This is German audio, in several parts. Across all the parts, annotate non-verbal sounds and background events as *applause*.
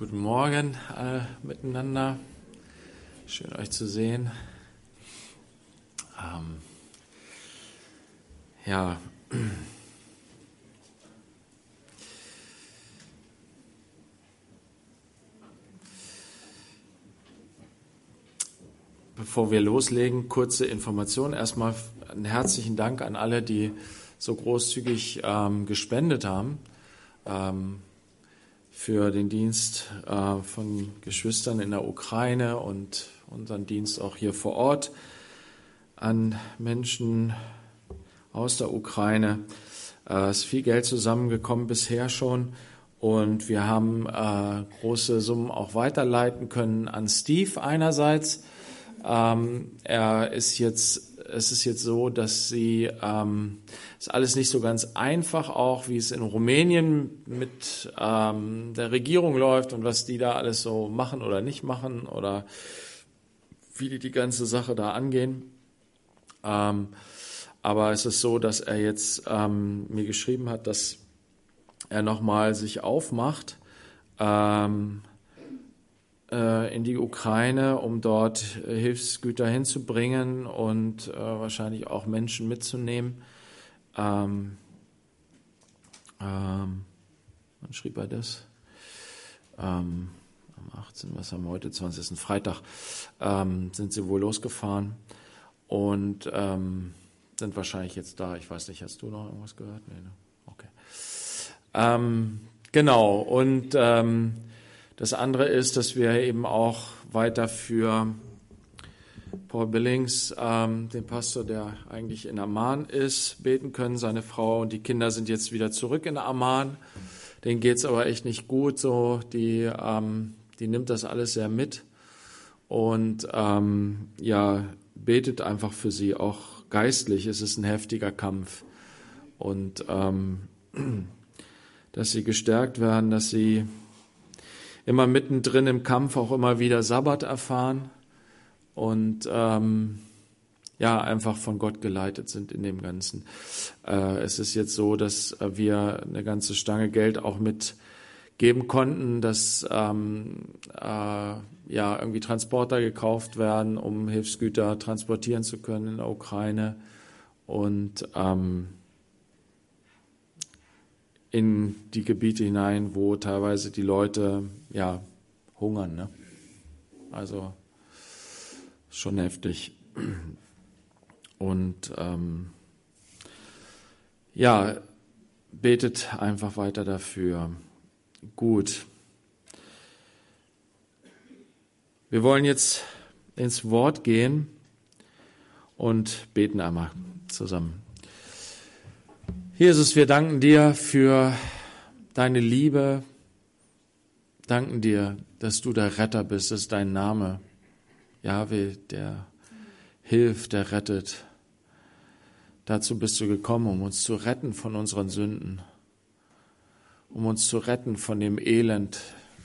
Guten Morgen alle miteinander. Schön euch zu sehen. Ähm, ja. Bevor wir loslegen, kurze Information. Erstmal einen herzlichen Dank an alle, die so großzügig ähm, gespendet haben. Ähm, für den Dienst äh, von Geschwistern in der Ukraine und unseren Dienst auch hier vor Ort an Menschen aus der Ukraine. Es äh, ist viel Geld zusammengekommen bisher schon und wir haben äh, große Summen auch weiterleiten können an Steve einerseits. Ähm, er ist jetzt es ist jetzt so, dass sie, ähm, ist alles nicht so ganz einfach auch, wie es in Rumänien mit ähm, der Regierung läuft und was die da alles so machen oder nicht machen oder wie die die ganze Sache da angehen. Ähm, aber es ist so, dass er jetzt ähm, mir geschrieben hat, dass er nochmal sich aufmacht, ähm, äh, in die Ukraine, um dort äh, Hilfsgüter hinzubringen und äh, wahrscheinlich auch Menschen mitzunehmen. Ähm, ähm, wann schrieb er das? Ähm, am 18. Was haben wir heute? 20. Freitag ähm, sind sie wohl losgefahren und ähm, sind wahrscheinlich jetzt da. Ich weiß nicht, hast du noch irgendwas gehört? Nee, ne? Okay. Ähm, genau und ähm, das andere ist, dass wir eben auch weiter für Paul Billings, ähm, den Pastor, der eigentlich in Amman ist, beten können. Seine Frau und die Kinder sind jetzt wieder zurück in Amman. Denen geht's aber echt nicht gut. So, die, ähm, die nimmt das alles sehr mit und ähm, ja betet einfach für sie auch geistlich. Es ist ein heftiger Kampf und ähm, *clears throat* dass sie gestärkt werden, dass sie immer mittendrin im Kampf auch immer wieder Sabbat erfahren und ähm, ja, einfach von Gott geleitet sind in dem Ganzen. Äh, es ist jetzt so, dass wir eine ganze Stange Geld auch mitgeben konnten, dass ähm, äh, ja irgendwie Transporter gekauft werden, um Hilfsgüter transportieren zu können in der Ukraine und ähm, in die Gebiete hinein, wo teilweise die Leute ja hungern. Ne? Also schon heftig. Und ähm, ja, betet einfach weiter dafür. Gut. Wir wollen jetzt ins Wort gehen und beten einmal zusammen. Jesus, wir danken dir für deine Liebe, danken dir, dass du der Retter bist, das ist dein Name. Jahwe, der hilft, der rettet. Dazu bist du gekommen, um uns zu retten von unseren Sünden, um uns zu retten von dem Elend,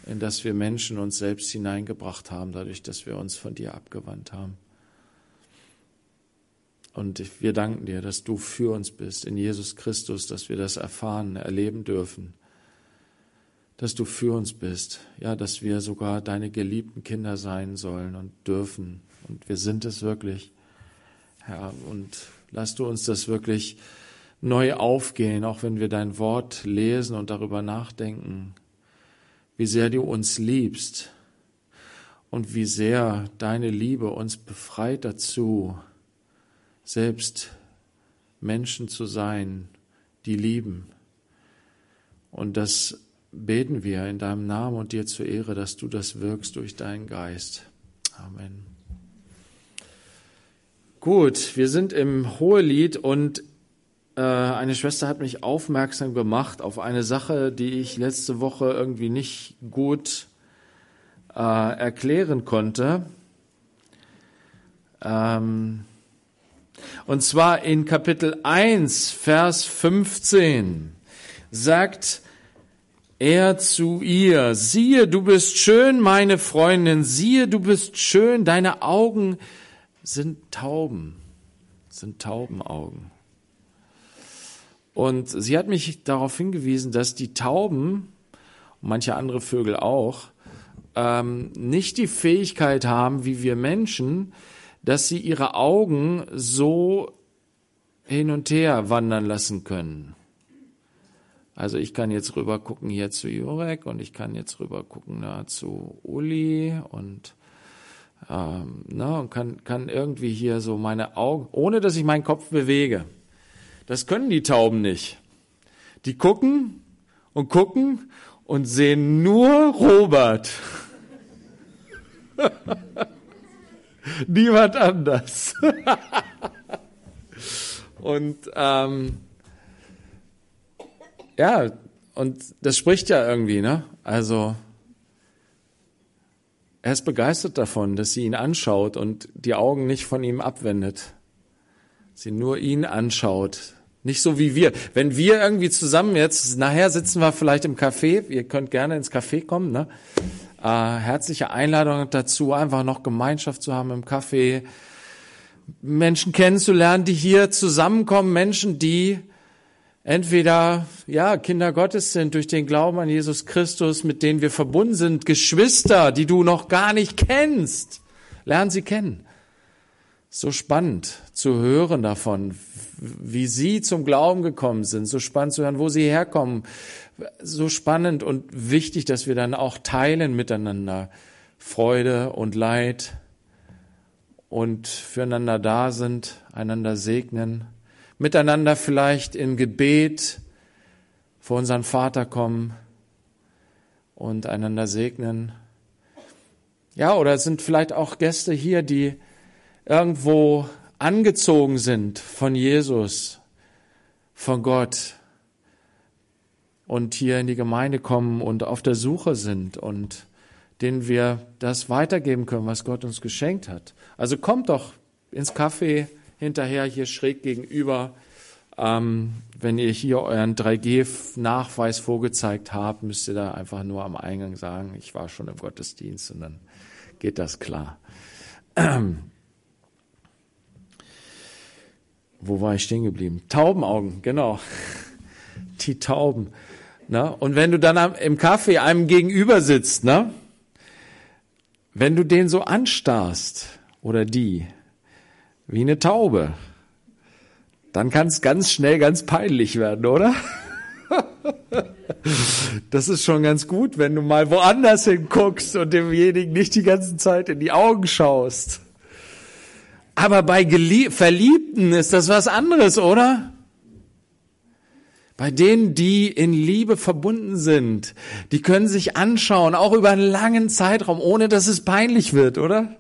in das wir Menschen uns selbst hineingebracht haben, dadurch, dass wir uns von dir abgewandt haben. Und wir danken dir, dass du für uns bist in Jesus Christus, dass wir das erfahren, erleben dürfen. Dass du für uns bist. Ja, dass wir sogar deine geliebten Kinder sein sollen und dürfen. Und wir sind es wirklich. Herr, und lass du uns das wirklich neu aufgehen, auch wenn wir dein Wort lesen und darüber nachdenken, wie sehr du uns liebst und wie sehr deine Liebe uns befreit dazu, selbst Menschen zu sein, die lieben. Und das beten wir in deinem Namen und dir zur Ehre, dass du das wirkst durch deinen Geist. Amen. Gut, wir sind im Hohelied und äh, eine Schwester hat mich aufmerksam gemacht auf eine Sache, die ich letzte Woche irgendwie nicht gut äh, erklären konnte. Ähm, und zwar in Kapitel 1, Vers 15 sagt er zu ihr, siehe, du bist schön, meine Freundin, siehe, du bist schön, deine Augen sind Tauben, sind Taubenaugen. Und sie hat mich darauf hingewiesen, dass die Tauben, und manche andere Vögel auch, ähm, nicht die Fähigkeit haben, wie wir Menschen, dass sie ihre Augen so hin und her wandern lassen können. Also ich kann jetzt rüber gucken hier zu Jurek und ich kann jetzt rüber gucken na, zu Uli und ähm, na, und kann, kann irgendwie hier so meine Augen, ohne dass ich meinen Kopf bewege. Das können die Tauben nicht. Die gucken und gucken und sehen nur Robert. *laughs* Niemand anders. und ähm, ja, und das spricht ja irgendwie, ne? Also er ist begeistert davon, dass sie ihn anschaut und die Augen nicht von ihm abwendet. Sie nur ihn anschaut. Nicht so wie wir. Wenn wir irgendwie zusammen jetzt, nachher sitzen wir vielleicht im Café, ihr könnt gerne ins Café kommen, ne? Äh, herzliche Einladung dazu, einfach noch Gemeinschaft zu haben im Café, Menschen kennenzulernen, die hier zusammenkommen, Menschen, die entweder ja Kinder Gottes sind durch den Glauben an Jesus Christus, mit denen wir verbunden sind, Geschwister, die du noch gar nicht kennst, lernen sie kennen. So spannend zu hören davon, wie sie zum Glauben gekommen sind, so spannend zu hören, wo sie herkommen, so spannend und wichtig, dass wir dann auch teilen miteinander. Freude und Leid und füreinander da sind, einander segnen, miteinander vielleicht im Gebet vor unseren Vater kommen und einander segnen. Ja, oder es sind vielleicht auch Gäste hier, die irgendwo angezogen sind von Jesus, von Gott, und hier in die Gemeinde kommen und auf der Suche sind und denen wir das weitergeben können, was Gott uns geschenkt hat. Also kommt doch ins Café hinterher hier schräg gegenüber. Ähm, wenn ihr hier euren 3G-Nachweis vorgezeigt habt, müsst ihr da einfach nur am Eingang sagen, ich war schon im Gottesdienst und dann geht das klar. Ähm, *clears throat* wo war ich stehen geblieben? Taubenaugen, genau. *laughs* Die Tauben. Ne? Und wenn du dann im Kaffee einem gegenüber sitzt, ne? wenn du den so anstarrst oder die, wie eine Taube, dann kann es ganz schnell ganz peinlich werden, oder? *laughs* Das ist schon ganz gut, wenn du mal woanders hinguckst und demjenigen nicht die ganze Zeit in die Augen schaust. Aber bei Gelie Verliebten ist das was anderes, oder? Bei denen, die in Liebe verbunden sind, die können sich anschauen, auch über einen langen Zeitraum, ohne dass es peinlich wird, oder?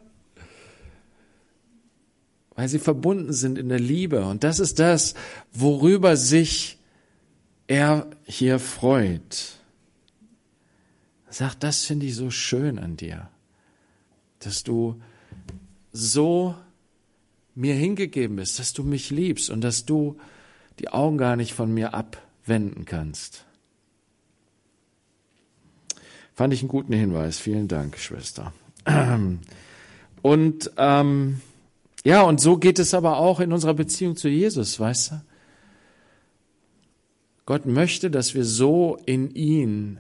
Weil sie verbunden sind in der Liebe. Und das ist das, worüber sich er hier freut. Er sagt, das finde ich so schön an dir, dass du so mir hingegeben bist, dass du mich liebst und dass du die Augen gar nicht von mir ab wenden kannst. Fand ich einen guten Hinweis. Vielen Dank, Schwester. *clears throat* Und ähm, ja, und so geht es aber auch in unserer Beziehung zu Jesus, weißt du? Gott möchte, dass wir so in ihn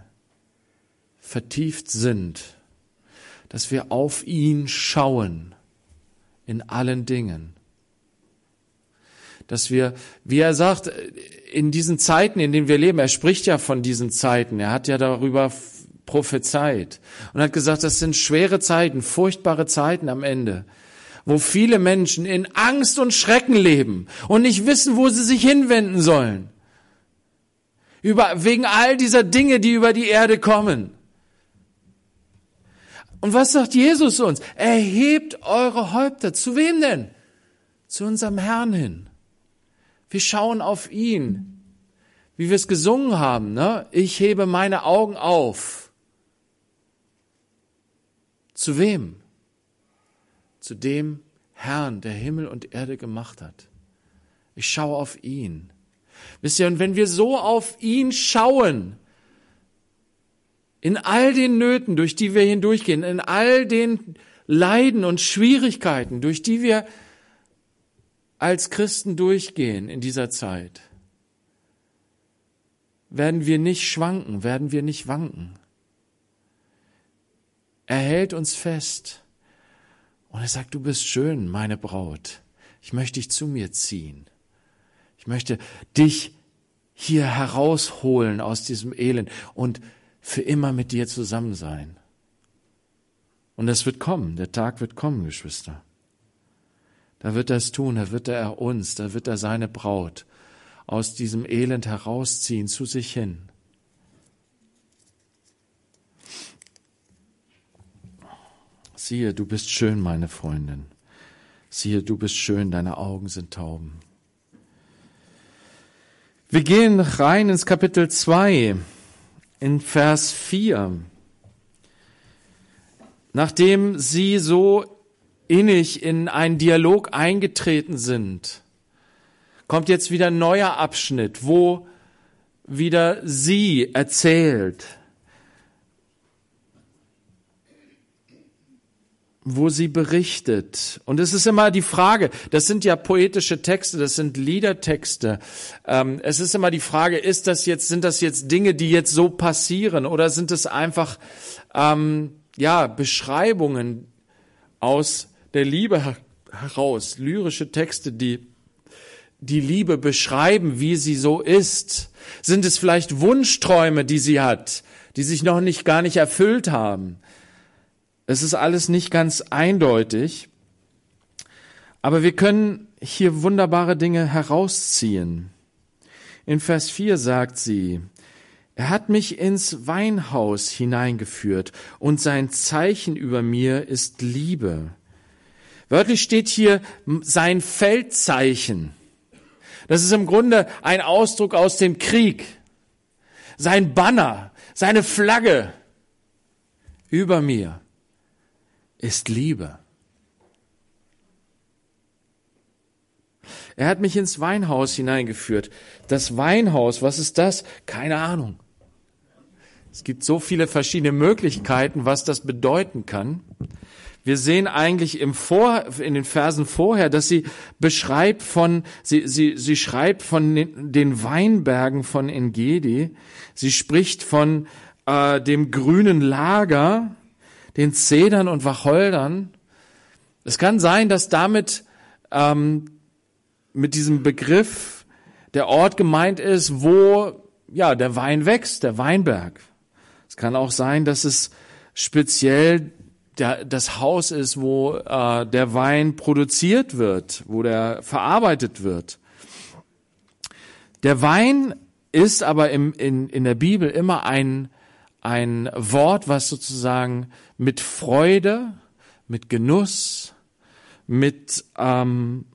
vertieft sind, dass wir auf ihn schauen in allen Dingen dass wir, wie er sagt, in diesen Zeiten, in denen wir leben, er spricht ja von diesen Zeiten, er hat ja darüber prophezeit und hat gesagt, das sind schwere Zeiten, furchtbare Zeiten am Ende, wo viele Menschen in Angst und Schrecken leben und nicht wissen, wo sie sich hinwenden sollen. Über, wegen all dieser Dinge, die über die Erde kommen. Und was sagt Jesus uns? Erhebt eure Häupter. Zu wem denn? Zu unserem Herrn hin. Wir schauen auf ihn, wie wir es gesungen haben. Ne? Ich hebe meine Augen auf. Zu wem? Zu dem Herrn, der Himmel und Erde gemacht hat. Ich schaue auf ihn. Wisst ihr, und wenn wir so auf ihn schauen, in all den Nöten, durch die wir hindurchgehen, in all den Leiden und Schwierigkeiten, durch die wir als Christen durchgehen in dieser Zeit, werden wir nicht schwanken, werden wir nicht wanken. Er hält uns fest. Und er sagt, du bist schön, meine Braut. Ich möchte dich zu mir ziehen. Ich möchte dich hier herausholen aus diesem Elend und für immer mit dir zusammen sein. Und es wird kommen, der Tag wird kommen, Geschwister. Da wird er es tun, da wird er uns, da wird er seine Braut aus diesem Elend herausziehen zu sich hin. Siehe, du bist schön, meine Freundin. Siehe, du bist schön, deine Augen sind Tauben. Wir gehen rein ins Kapitel 2, in Vers 4. Nachdem sie so innig in einen Dialog eingetreten sind, kommt jetzt wieder ein neuer Abschnitt, wo wieder sie erzählt, wo sie berichtet. Und es ist immer die Frage, das sind ja poetische Texte, das sind Liedertexte. Ähm, es ist immer die Frage, ist das jetzt, sind das jetzt Dinge, die jetzt so passieren oder sind es einfach, ähm, ja, Beschreibungen aus der Liebe heraus, lyrische Texte, die die Liebe beschreiben, wie sie so ist? Sind es vielleicht Wunschträume, die sie hat, die sich noch nicht gar nicht erfüllt haben? Es ist alles nicht ganz eindeutig, aber wir können hier wunderbare Dinge herausziehen. In Vers 4 sagt sie, er hat mich ins Weinhaus hineingeführt und sein Zeichen über mir ist Liebe. Wörtlich steht hier sein Feldzeichen. Das ist im Grunde ein Ausdruck aus dem Krieg. Sein Banner, seine Flagge über mir ist Liebe. Er hat mich ins Weinhaus hineingeführt. Das Weinhaus, was ist das? Keine Ahnung. Es gibt so viele verschiedene Möglichkeiten, was das bedeuten kann. Wir sehen eigentlich im Vor, in den Versen vorher, dass sie beschreibt von, sie, sie, sie schreibt von den, Weinbergen von Engedi. Sie spricht von äh, dem grünen Lager, den Zedern und Wacholdern. Es kann sein, dass damit ähm, mit diesem Begriff der Ort gemeint ist, wo ja der Wein wächst, der Weinberg. Es kann auch sein, dass es speziell der, das Haus ist, wo äh, der Wein produziert wird, wo der verarbeitet wird. Der Wein ist aber im, in, in der Bibel immer ein, ein Wort, was sozusagen mit Freude, mit Genuss, mit ähm,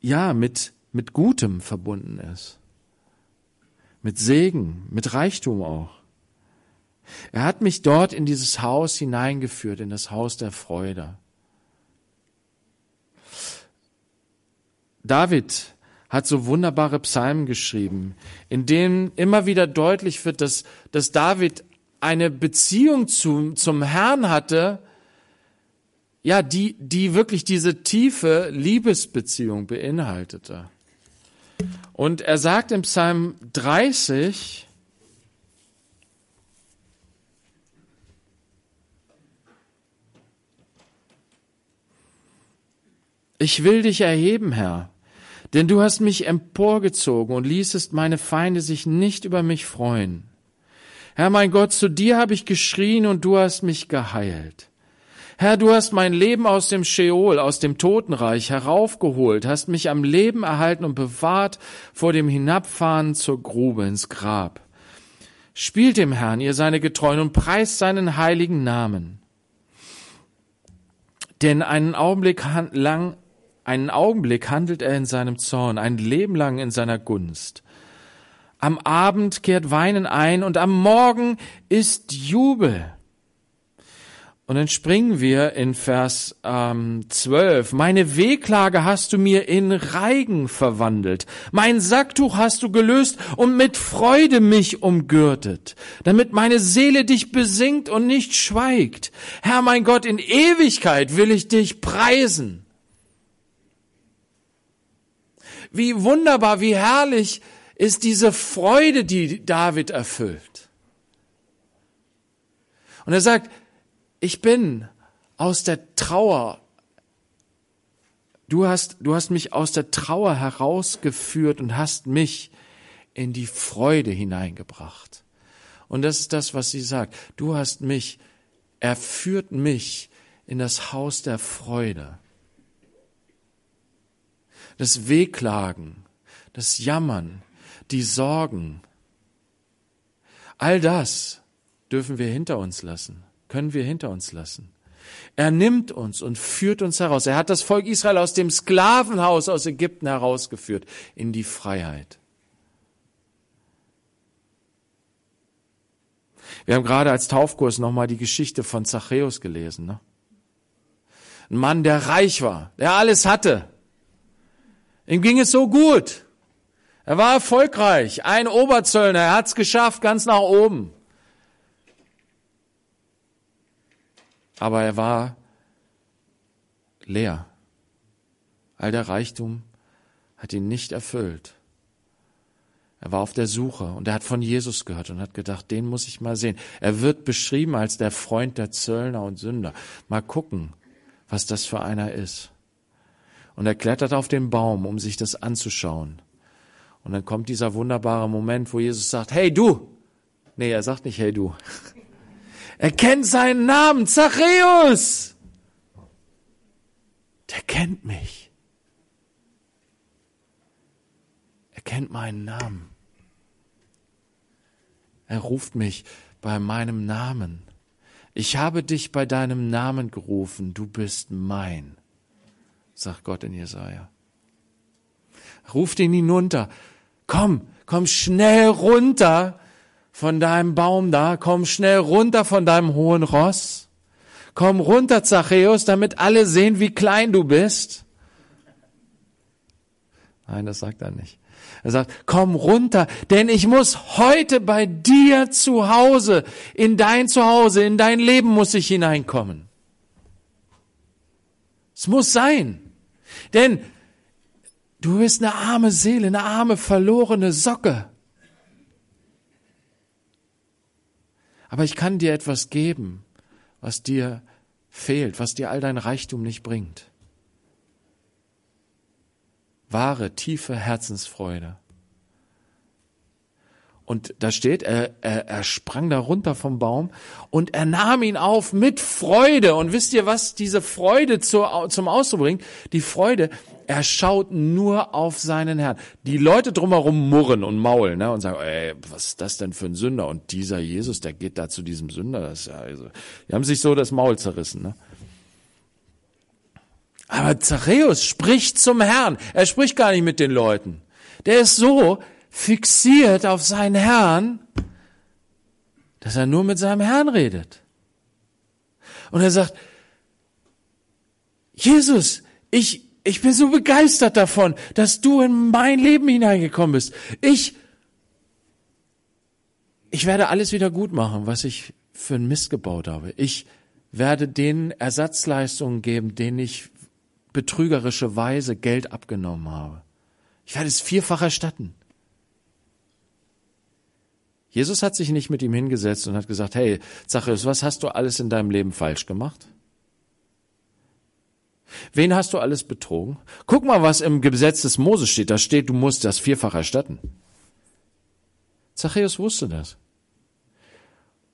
ja mit mit Gutem verbunden ist, mit Segen, mit Reichtum auch. Er hat mich dort in dieses Haus hineingeführt, in das Haus der Freude. David hat so wunderbare Psalmen geschrieben, in denen immer wieder deutlich wird, dass, dass David eine Beziehung zu, zum Herrn hatte, ja, die, die wirklich diese tiefe Liebesbeziehung beinhaltete. Und er sagt im Psalm 30, Ich will dich erheben, Herr, denn du hast mich emporgezogen und ließest meine Feinde sich nicht über mich freuen. Herr mein Gott, zu dir habe ich geschrien und du hast mich geheilt. Herr, du hast mein Leben aus dem Scheol, aus dem Totenreich heraufgeholt, hast mich am Leben erhalten und bewahrt vor dem Hinabfahren zur Grube ins Grab. Spielt dem Herrn, ihr seine Getreuen, und preist seinen heiligen Namen. Denn einen Augenblick lang einen Augenblick handelt er in seinem Zorn, ein Leben lang in seiner Gunst. Am Abend kehrt Weinen ein und am Morgen ist Jubel. Und dann springen wir in Vers ähm, 12. Meine Wehklage hast du mir in Reigen verwandelt. Mein Sacktuch hast du gelöst und mit Freude mich umgürtet, damit meine Seele dich besingt und nicht schweigt. Herr mein Gott, in Ewigkeit will ich dich preisen. Wie wunderbar, wie herrlich ist diese Freude, die David erfüllt. Und er sagt, ich bin aus der Trauer Du hast, du hast mich aus der Trauer herausgeführt und hast mich in die Freude hineingebracht. Und das ist das, was sie sagt. Du hast mich, er führt mich in das Haus der Freude. Das Wehklagen, das Jammern, die Sorgen, all das dürfen wir hinter uns lassen, können wir hinter uns lassen. Er nimmt uns und führt uns heraus. Er hat das Volk Israel aus dem Sklavenhaus aus Ägypten herausgeführt in die Freiheit. Wir haben gerade als Taufkurs nochmal die Geschichte von Zachäus gelesen. Ne? Ein Mann, der reich war, der alles hatte. Ihm ging es so gut. Er war erfolgreich, ein Oberzöllner, er hat es geschafft, ganz nach oben. Aber er war leer. All der Reichtum hat ihn nicht erfüllt. Er war auf der Suche und er hat von Jesus gehört und hat gedacht, den muss ich mal sehen. Er wird beschrieben als der Freund der Zöllner und Sünder. Mal gucken, was das für einer ist. Und er klettert auf den Baum, um sich das anzuschauen. Und dann kommt dieser wunderbare Moment, wo Jesus sagt, hey du! Nee, er sagt nicht, hey du. *laughs* Er kennt seinen Namen, Zachäus. Der kennt mich. Er kennt meinen Namen. Er ruft mich bei meinem Namen. Ich habe dich bei deinem Namen gerufen, du bist mein, sagt Gott in Jesaja. Ruft ihn hinunter. Komm, komm schnell runter von deinem Baum da, komm schnell runter von deinem hohen Ross. Komm runter, Zachäus, damit alle sehen, wie klein du bist. Nein, das sagt er nicht. Er sagt, komm runter, denn ich muss heute bei dir zu Hause, in dein Zuhause, in dein Leben muss ich hineinkommen. Es muss sein. Denn du bist eine arme Seele, eine arme verlorene Socke. Aber ich kann dir etwas geben, was dir fehlt, was dir all dein Reichtum nicht bringt. Wahre, tiefe Herzensfreude. Und da steht, er, er, er sprang da runter vom Baum und er nahm ihn auf mit Freude. Und wisst ihr, was diese Freude zu, zum Ausdruck bringt? Die Freude, er schaut nur auf seinen Herrn. Die Leute drumherum murren und maulen ne, und sagen, ey, was ist das denn für ein Sünder? Und dieser Jesus, der geht da zu diesem Sünder. Das ist ja, also, die haben sich so das Maul zerrissen. Ne? Aber Zachäus spricht zum Herrn. Er spricht gar nicht mit den Leuten. Der ist so, fixiert auf seinen Herrn, dass er nur mit seinem Herrn redet. Und er sagt, Jesus, ich, ich bin so begeistert davon, dass du in mein Leben hineingekommen bist. Ich, ich werde alles wieder gut machen, was ich für ein Mist gebaut habe. Ich werde den Ersatzleistungen geben, denen ich betrügerische Weise Geld abgenommen habe. Ich werde es vierfach erstatten. Jesus hat sich nicht mit ihm hingesetzt und hat gesagt, hey, Zachäus, was hast du alles in deinem Leben falsch gemacht? Wen hast du alles betrogen? Guck mal, was im Gesetz des Moses steht. Da steht, du musst das vierfach erstatten. Zachäus wusste das.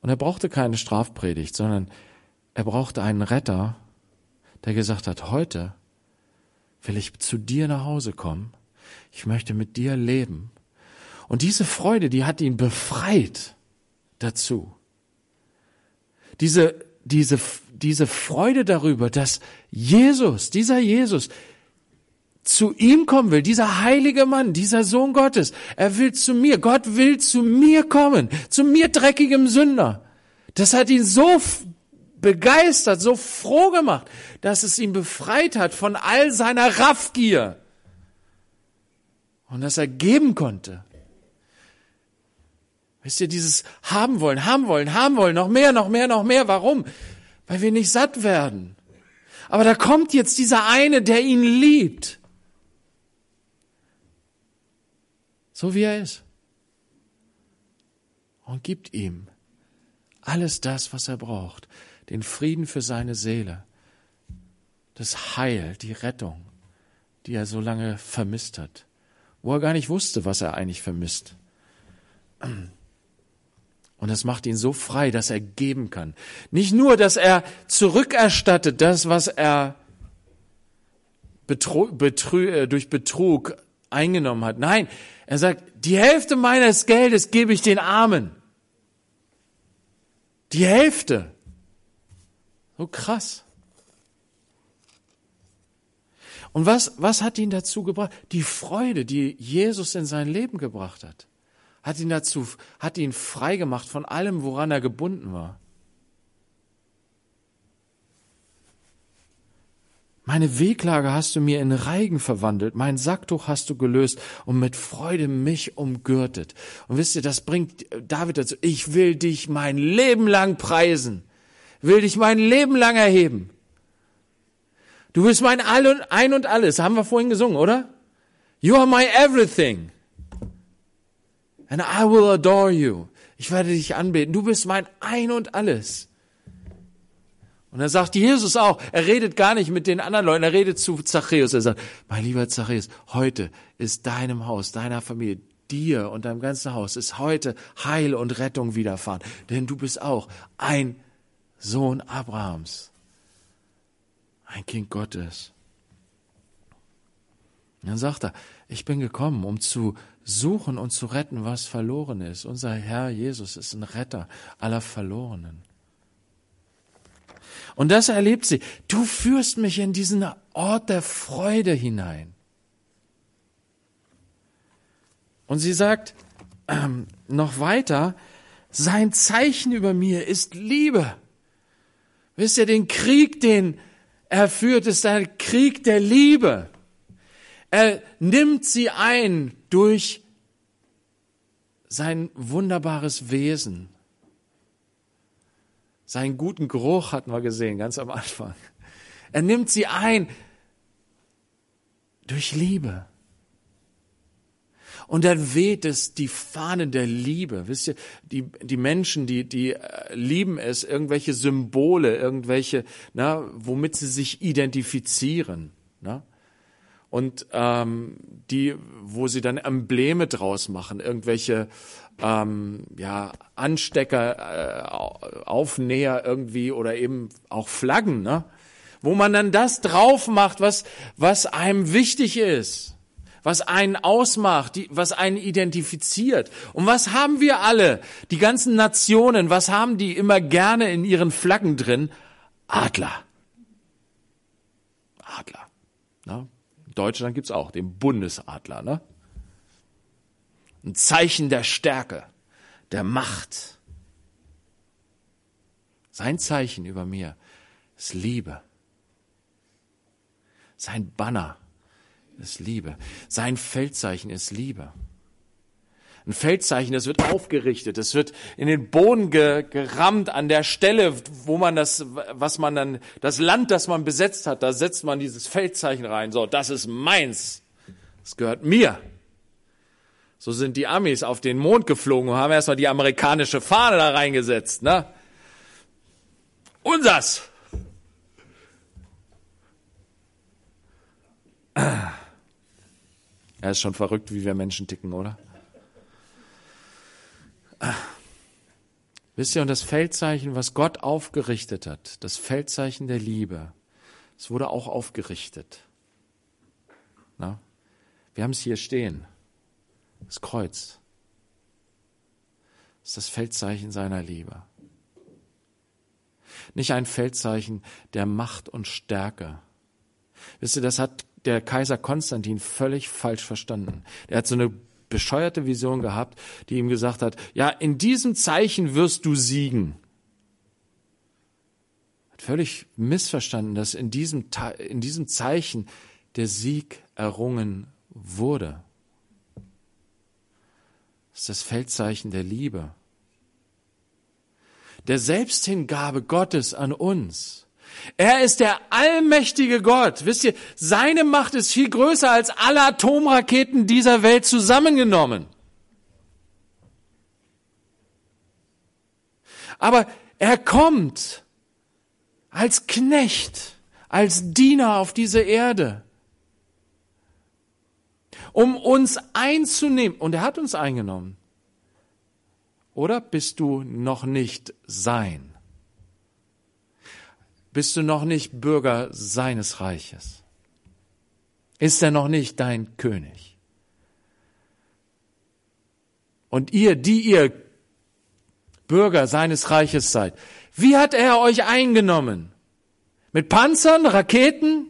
Und er brauchte keine Strafpredigt, sondern er brauchte einen Retter, der gesagt hat, heute will ich zu dir nach Hause kommen. Ich möchte mit dir leben. Und diese Freude, die hat ihn befreit dazu. Diese, diese, diese Freude darüber, dass Jesus, dieser Jesus, zu ihm kommen will, dieser heilige Mann, dieser Sohn Gottes, er will zu mir, Gott will zu mir kommen, zu mir dreckigem Sünder. Das hat ihn so begeistert, so froh gemacht, dass es ihn befreit hat von all seiner Raffgier und dass er geben konnte. Wisst ihr, dieses haben wollen, haben wollen, haben wollen, noch mehr, noch mehr, noch mehr. Warum? Weil wir nicht satt werden. Aber da kommt jetzt dieser eine, der ihn liebt. So wie er ist. Und gibt ihm alles das, was er braucht. Den Frieden für seine Seele, das Heil, die Rettung, die er so lange vermisst hat, wo er gar nicht wusste, was er eigentlich vermisst. Und das macht ihn so frei, dass er geben kann. Nicht nur, dass er zurückerstattet das, was er Betru Betrü äh, durch Betrug eingenommen hat. Nein, er sagt, die Hälfte meines Geldes gebe ich den Armen. Die Hälfte. So krass. Und was, was hat ihn dazu gebracht? Die Freude, die Jesus in sein Leben gebracht hat, hat ihn dazu, hat ihn frei gemacht von allem, woran er gebunden war. Meine Wehklage hast du mir in Reigen verwandelt, mein Sacktuch hast du gelöst und mit Freude mich umgürtet. Und wisst ihr, das bringt David dazu, ich will dich mein Leben lang preisen, will dich mein Leben lang erheben. Du bist mein All und Ein und Alles, haben wir vorhin gesungen, oder? You are my everything. And I will adore you. Ich werde dich anbeten. Du bist mein Ein und Alles. Und dann sagt Jesus auch, er redet gar nicht mit den anderen Leuten, er redet zu Zachäus. Er sagt, mein lieber Zachäus, heute ist deinem Haus, deiner Familie, dir und deinem ganzen Haus ist heute Heil und Rettung widerfahren. Denn du bist auch ein Sohn Abrahams ein Kind Gottes. dann sagt er, ich bin gekommen, um zu suchen und zu retten, was verloren ist. Unser Herr Jesus ist ein Retter aller Verlorenen. Und das erlebt sie. Du führst mich in diesen Ort der Freude hinein. Und sie sagt ähm, noch weiter, sein Zeichen über mir ist Liebe. Wisst ihr, den Krieg, den er führt es ein Krieg der Liebe. Er nimmt sie ein durch sein wunderbares Wesen. Seinen guten Geruch hatten wir gesehen, ganz am Anfang. Er nimmt sie ein durch Liebe. Und dann weht es die Fahnen der Liebe. Wisst ihr, die, die Menschen, die, die äh, lieben es, irgendwelche Symbole, irgendwelche, na, womit sie sich identifizieren. Na? Und ähm, die, wo sie dann Embleme draus machen, irgendwelche ähm, ja, Anstecker, äh, Aufnäher irgendwie oder eben auch Flaggen, ne? wo man dann das drauf macht, was, was einem wichtig ist was einen ausmacht, die, was einen identifiziert. Und was haben wir alle? Die ganzen Nationen, was haben die immer gerne in ihren Flaggen drin? Adler. Adler. Na? Deutschland gibt's auch den Bundesadler. Ne? Ein Zeichen der Stärke, der Macht. Sein Zeichen über mir ist Liebe. Sein Banner ist Liebe. Sein Feldzeichen ist Liebe. Ein Feldzeichen, das wird aufgerichtet, es wird in den Boden ge, gerammt an der Stelle, wo man das, was man dann, das Land, das man besetzt hat, da setzt man dieses Feldzeichen rein. So, das ist meins. Das gehört mir. So sind die Amis auf den Mond geflogen und haben erstmal die amerikanische Fahne da reingesetzt, ne? Unsers! Ah. Er ist schon verrückt, wie wir Menschen ticken, oder? Wisst ihr, und das Feldzeichen, was Gott aufgerichtet hat, das Feldzeichen der Liebe, es wurde auch aufgerichtet. Na? Wir haben es hier stehen. Das Kreuz. Das ist das Feldzeichen seiner Liebe. Nicht ein Feldzeichen der Macht und Stärke. Wisst ihr, das hat der Kaiser Konstantin völlig falsch verstanden. Er hat so eine bescheuerte Vision gehabt, die ihm gesagt hat, ja, in diesem Zeichen wirst du siegen. Hat völlig missverstanden, dass in diesem, in diesem Zeichen der Sieg errungen wurde. Das ist das Feldzeichen der Liebe. Der Selbsthingabe Gottes an uns. Er ist der allmächtige Gott. Wisst ihr, seine Macht ist viel größer als alle Atomraketen dieser Welt zusammengenommen. Aber er kommt als Knecht, als Diener auf diese Erde, um uns einzunehmen. Und er hat uns eingenommen. Oder bist du noch nicht sein? Bist du noch nicht Bürger seines Reiches? Ist er noch nicht dein König? Und ihr, die ihr Bürger seines Reiches seid, wie hat er euch eingenommen? Mit Panzern, Raketen?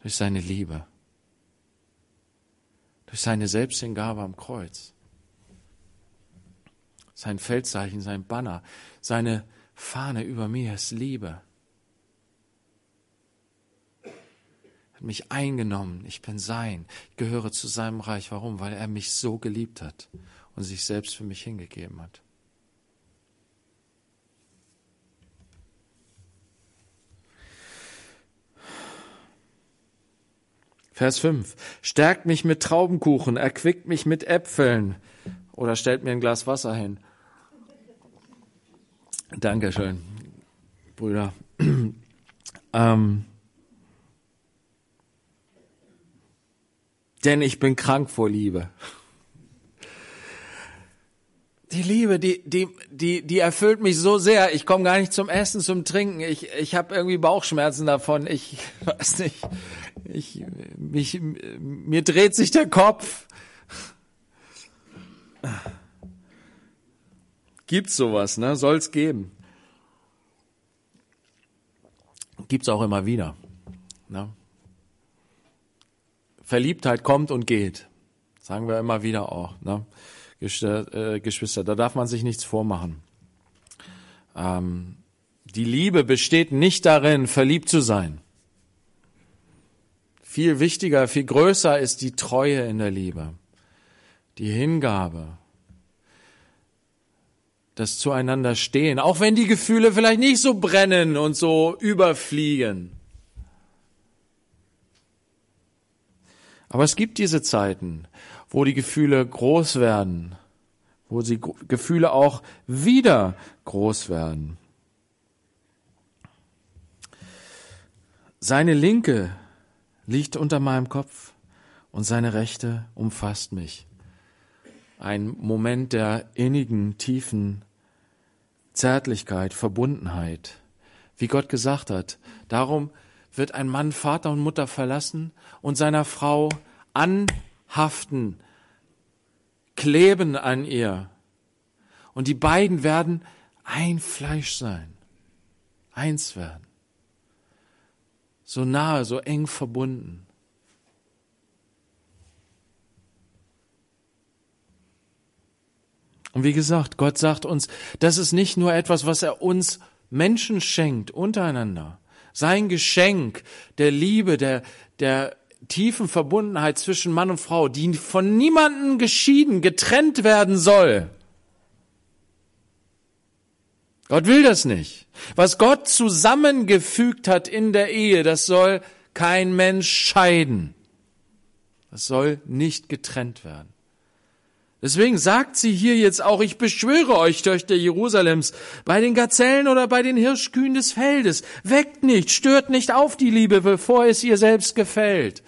Durch seine Liebe. Durch seine Selbsthingabe am Kreuz sein Feldzeichen, sein Banner, seine Fahne über mir ist Liebe. Hat mich eingenommen, ich bin sein, ich gehöre zu seinem Reich. Warum? Weil er mich so geliebt hat und sich selbst für mich hingegeben hat. Vers 5. Stärkt mich mit Traubenkuchen, erquickt mich mit Äpfeln oder stellt mir ein Glas Wasser hin. Dankeschön, Brüder. *clears throat* ähm, denn ich bin krank vor Liebe. Die Liebe, die, die, die, die erfüllt mich so sehr. Ich komme gar nicht zum Essen, zum Trinken. Ich, ich habe irgendwie Bauchschmerzen davon. Ich *laughs* weiß nicht. Ich, mich, mir dreht sich der Kopf. Gibt's sowas, ne? Soll's geben. Gibt's auch immer wieder. Ne? Verliebtheit kommt und geht. Sagen wir immer wieder auch. Ne? Äh, Geschwister, da darf man sich nichts vormachen. Ähm, die Liebe besteht nicht darin, verliebt zu sein. Viel wichtiger, viel größer ist die Treue in der Liebe, die Hingabe, das zueinander stehen, auch wenn die Gefühle vielleicht nicht so brennen und so überfliegen. Aber es gibt diese Zeiten, wo die Gefühle groß werden, wo die Gefühle auch wieder groß werden. Seine linke liegt unter meinem Kopf und seine rechte umfasst mich. Ein Moment der innigen, tiefen Zärtlichkeit, Verbundenheit, wie Gott gesagt hat. Darum wird ein Mann Vater und Mutter verlassen und seiner Frau anhaften, kleben an ihr. Und die beiden werden ein Fleisch sein, eins werden. So nahe, so eng verbunden. Und wie gesagt, Gott sagt uns, das ist nicht nur etwas, was er uns Menschen schenkt untereinander. Sein Geschenk der Liebe, der, der tiefen Verbundenheit zwischen Mann und Frau, die von niemandem geschieden, getrennt werden soll. Gott will das nicht. Was Gott zusammengefügt hat in der Ehe, das soll kein Mensch scheiden. Das soll nicht getrennt werden. Deswegen sagt sie hier jetzt auch, ich beschwöre euch, Töchter Jerusalems, bei den Gazellen oder bei den Hirschkühen des Feldes, weckt nicht, stört nicht auf die Liebe, bevor es ihr selbst gefällt.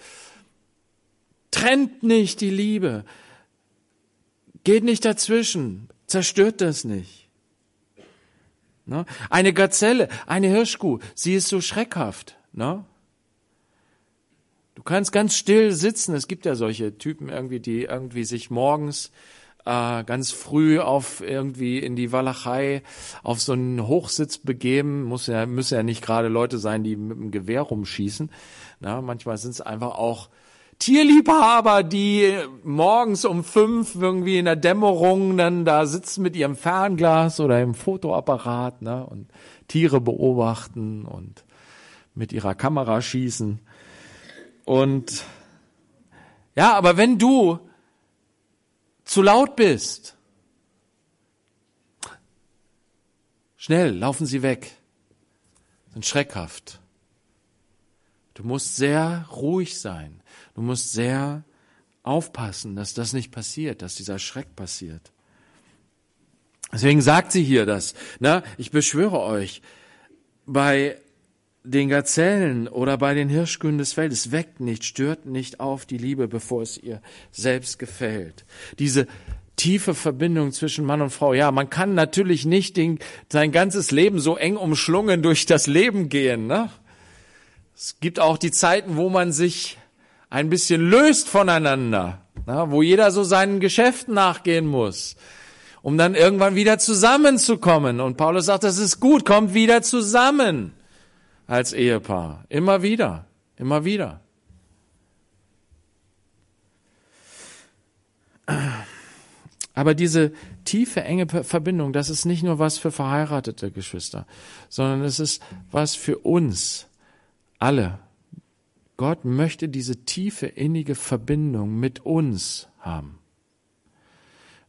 Trennt nicht die Liebe. Geht nicht dazwischen. Zerstört das nicht. Ne? Eine Gazelle, eine Hirschkuh, sie ist so schreckhaft. Ne? Du kannst ganz still sitzen. Es gibt ja solche Typen irgendwie, die irgendwie sich morgens äh, ganz früh auf irgendwie in die Walachei auf so einen Hochsitz begeben. Muss ja, müssen ja nicht gerade Leute sein, die mit dem Gewehr rumschießen. Na, manchmal sind es einfach auch Tierliebhaber, die morgens um fünf irgendwie in der Dämmerung dann da sitzen mit ihrem Fernglas oder im Fotoapparat ne, und Tiere beobachten und mit ihrer Kamera schießen. Und ja, aber wenn du zu laut bist, schnell laufen sie weg, sind schreckhaft. Du musst sehr ruhig sein. Du musst sehr aufpassen, dass das nicht passiert, dass dieser Schreck passiert. Deswegen sagt sie hier das. Ne? Ich beschwöre euch, bei den Gazellen oder bei den Hirschkühen des Feldes weckt nicht, stört nicht auf die Liebe, bevor es ihr selbst gefällt. Diese tiefe Verbindung zwischen Mann und Frau. Ja, man kann natürlich nicht den, sein ganzes Leben so eng umschlungen durch das Leben gehen. Ne? Es gibt auch die Zeiten, wo man sich ein bisschen löst voneinander, ne? wo jeder so seinen Geschäften nachgehen muss, um dann irgendwann wieder zusammenzukommen. Und Paulus sagt, das ist gut, kommt wieder zusammen als Ehepaar. Immer wieder, immer wieder. Aber diese tiefe, enge Verbindung, das ist nicht nur was für verheiratete Geschwister, sondern es ist was für uns alle. Gott möchte diese tiefe, innige Verbindung mit uns haben.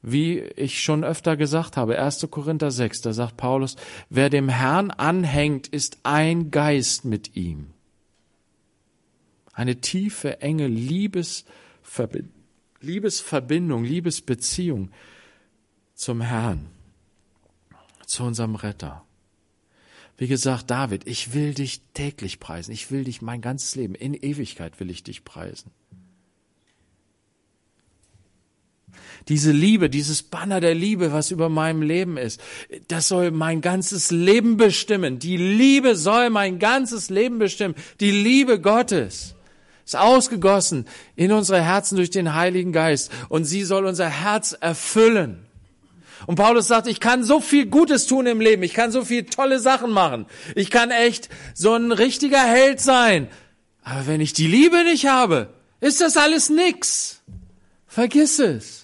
Wie ich schon öfter gesagt habe, 1. Korinther 6, da sagt Paulus, wer dem Herrn anhängt, ist ein Geist mit ihm. Eine tiefe, enge Liebesverbindung, Liebesverbindung, Liebesbeziehung zum Herrn, zu unserem Retter. Wie gesagt, David, ich will dich täglich preisen. Ich will dich mein ganzes Leben, in Ewigkeit will ich dich preisen. Diese Liebe, dieses Banner der Liebe, was über meinem Leben ist, das soll mein ganzes Leben bestimmen. Die Liebe soll mein ganzes Leben bestimmen. Die Liebe Gottes ist ausgegossen in unsere Herzen durch den Heiligen Geist und sie soll unser Herz erfüllen. Und Paulus sagt, ich kann so viel Gutes tun im Leben, ich kann so viel tolle Sachen machen, ich kann echt so ein richtiger Held sein. Aber wenn ich die Liebe nicht habe, ist das alles nix. Vergiss es.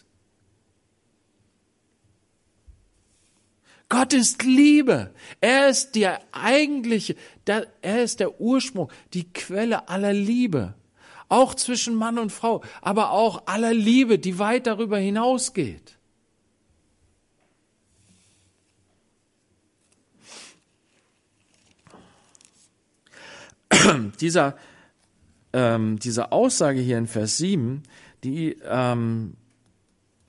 Gott ist Liebe. Er ist der eigentliche, der, er ist der Ursprung, die Quelle aller Liebe. Auch zwischen Mann und Frau, aber auch aller Liebe, die weit darüber hinausgeht. *clears throat* Dieser, ähm, diese Aussage hier in Vers 7, die, ähm,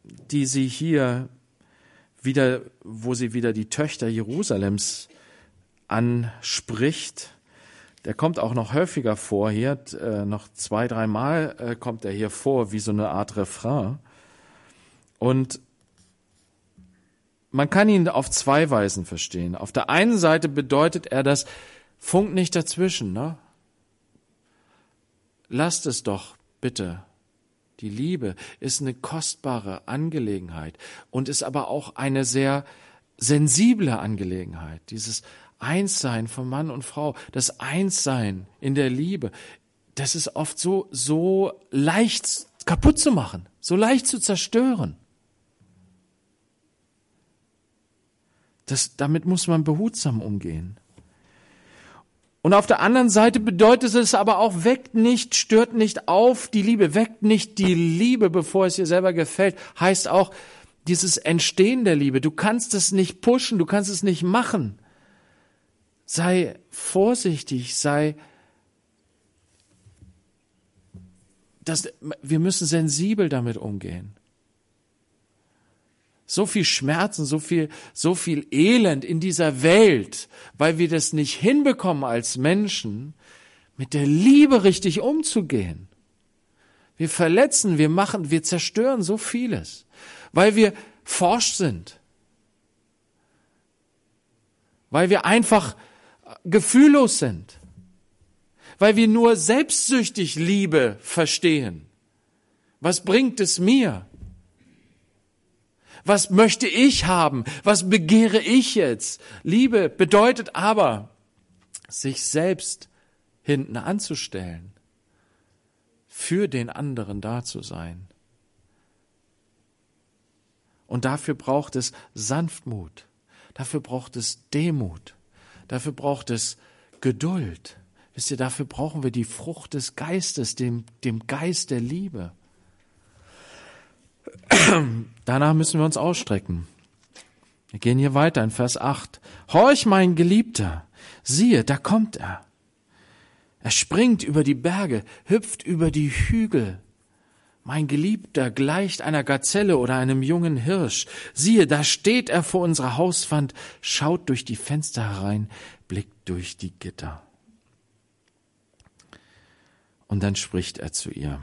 die sie hier wieder, wo sie wieder die Töchter Jerusalems anspricht. Der kommt auch noch häufiger vor hier, äh, noch zwei, dreimal äh, kommt er hier vor, wie so eine Art Refrain. Und man kann ihn auf zwei Weisen verstehen. Auf der einen Seite bedeutet er das, Funk nicht dazwischen, ne? Lasst es doch, bitte. Die Liebe ist eine kostbare Angelegenheit und ist aber auch eine sehr sensible Angelegenheit. Dieses Einssein von Mann und Frau, das Einssein in der Liebe, das ist oft so, so leicht kaputt zu machen, so leicht zu zerstören. Das, damit muss man behutsam umgehen. Und auf der anderen Seite bedeutet es aber auch, weckt nicht, stört nicht auf die Liebe, weckt nicht die Liebe, bevor es dir selber gefällt. Heißt auch dieses Entstehen der Liebe. Du kannst es nicht pushen, du kannst es nicht machen. Sei vorsichtig, sei, das, wir müssen sensibel damit umgehen so viel Schmerzen, so viel, so viel Elend in dieser Welt, weil wir das nicht hinbekommen als Menschen, mit der Liebe richtig umzugehen. Wir verletzen, wir machen, wir zerstören so vieles, weil wir forscht sind, weil wir einfach gefühllos sind, weil wir nur selbstsüchtig Liebe verstehen. Was bringt es mir? Was möchte ich haben? Was begehre ich jetzt? Liebe bedeutet aber, sich selbst hinten anzustellen, für den anderen da zu sein. Und dafür braucht es Sanftmut, dafür braucht es Demut, dafür braucht es Geduld. Wisst ihr, dafür brauchen wir die Frucht des Geistes, dem, dem Geist der Liebe. Danach müssen wir uns ausstrecken. Wir gehen hier weiter in Vers 8. Horch, mein Geliebter, siehe, da kommt er. Er springt über die Berge, hüpft über die Hügel. Mein Geliebter gleicht einer Gazelle oder einem jungen Hirsch. Siehe, da steht er vor unserer Hauswand, schaut durch die Fenster herein, blickt durch die Gitter. Und dann spricht er zu ihr.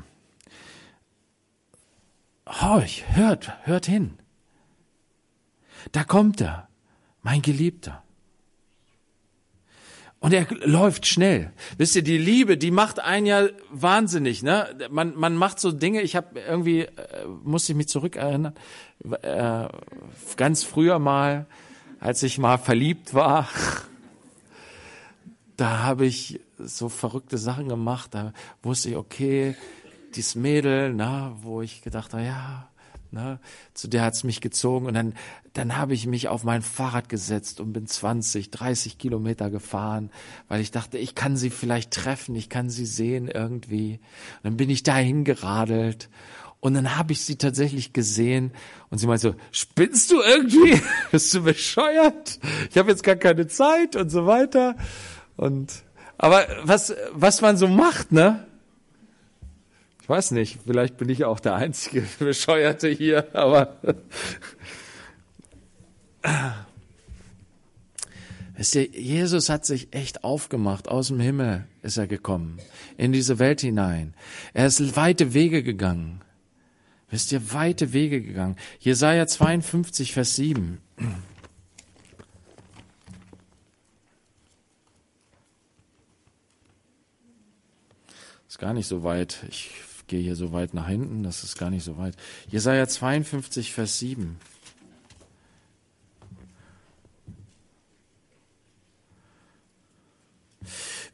Horch, hört, hört hin. Da kommt er, mein Geliebter. Und er läuft schnell. Wisst ihr, die Liebe, die macht einen ja wahnsinnig. Ne? Man, man macht so Dinge, ich habe irgendwie, äh, musste ich mich zurückerinnern, äh, ganz früher mal, als ich mal verliebt war, *laughs* da habe ich so verrückte Sachen gemacht. Da wusste ich, okay, dieses Mädel, na, wo ich gedacht habe, ja, Ne? Zu der hat's mich gezogen und dann, dann habe ich mich auf mein Fahrrad gesetzt und bin 20, 30 Kilometer gefahren, weil ich dachte, ich kann sie vielleicht treffen, ich kann sie sehen irgendwie. Und dann bin ich dahin geradelt und dann habe ich sie tatsächlich gesehen und sie meinte so, spinnst du irgendwie? *laughs* Bist du bescheuert? Ich habe jetzt gar keine Zeit und so weiter. Und aber was was man so macht, ne? Ich weiß nicht, vielleicht bin ich auch der einzige *laughs* Bescheuerte hier, aber Wisst ihr, Jesus hat sich echt aufgemacht. Aus dem Himmel ist er gekommen. In diese Welt hinein. Er ist weite Wege gegangen. Wisst ihr, weite Wege gegangen. Jesaja 52, Vers 7. Ist gar nicht so weit. Ich gehe hier so weit nach hinten, das ist gar nicht so weit. Jesaja 52, Vers 7.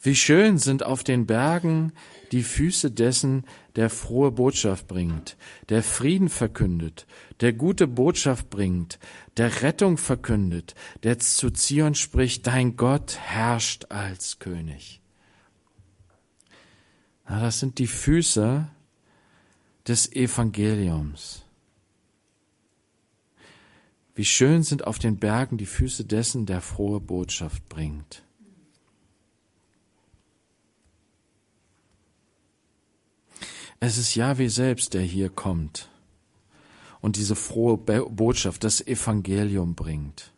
Wie schön sind auf den Bergen die Füße dessen, der frohe Botschaft bringt, der Frieden verkündet, der gute Botschaft bringt, der Rettung verkündet, der zu Zion spricht, dein Gott herrscht als König. Na, das sind die Füße, des Evangeliums. Wie schön sind auf den Bergen die Füße dessen, der frohe Botschaft bringt. Es ist Yahweh selbst, der hier kommt und diese frohe Botschaft, das Evangelium bringt.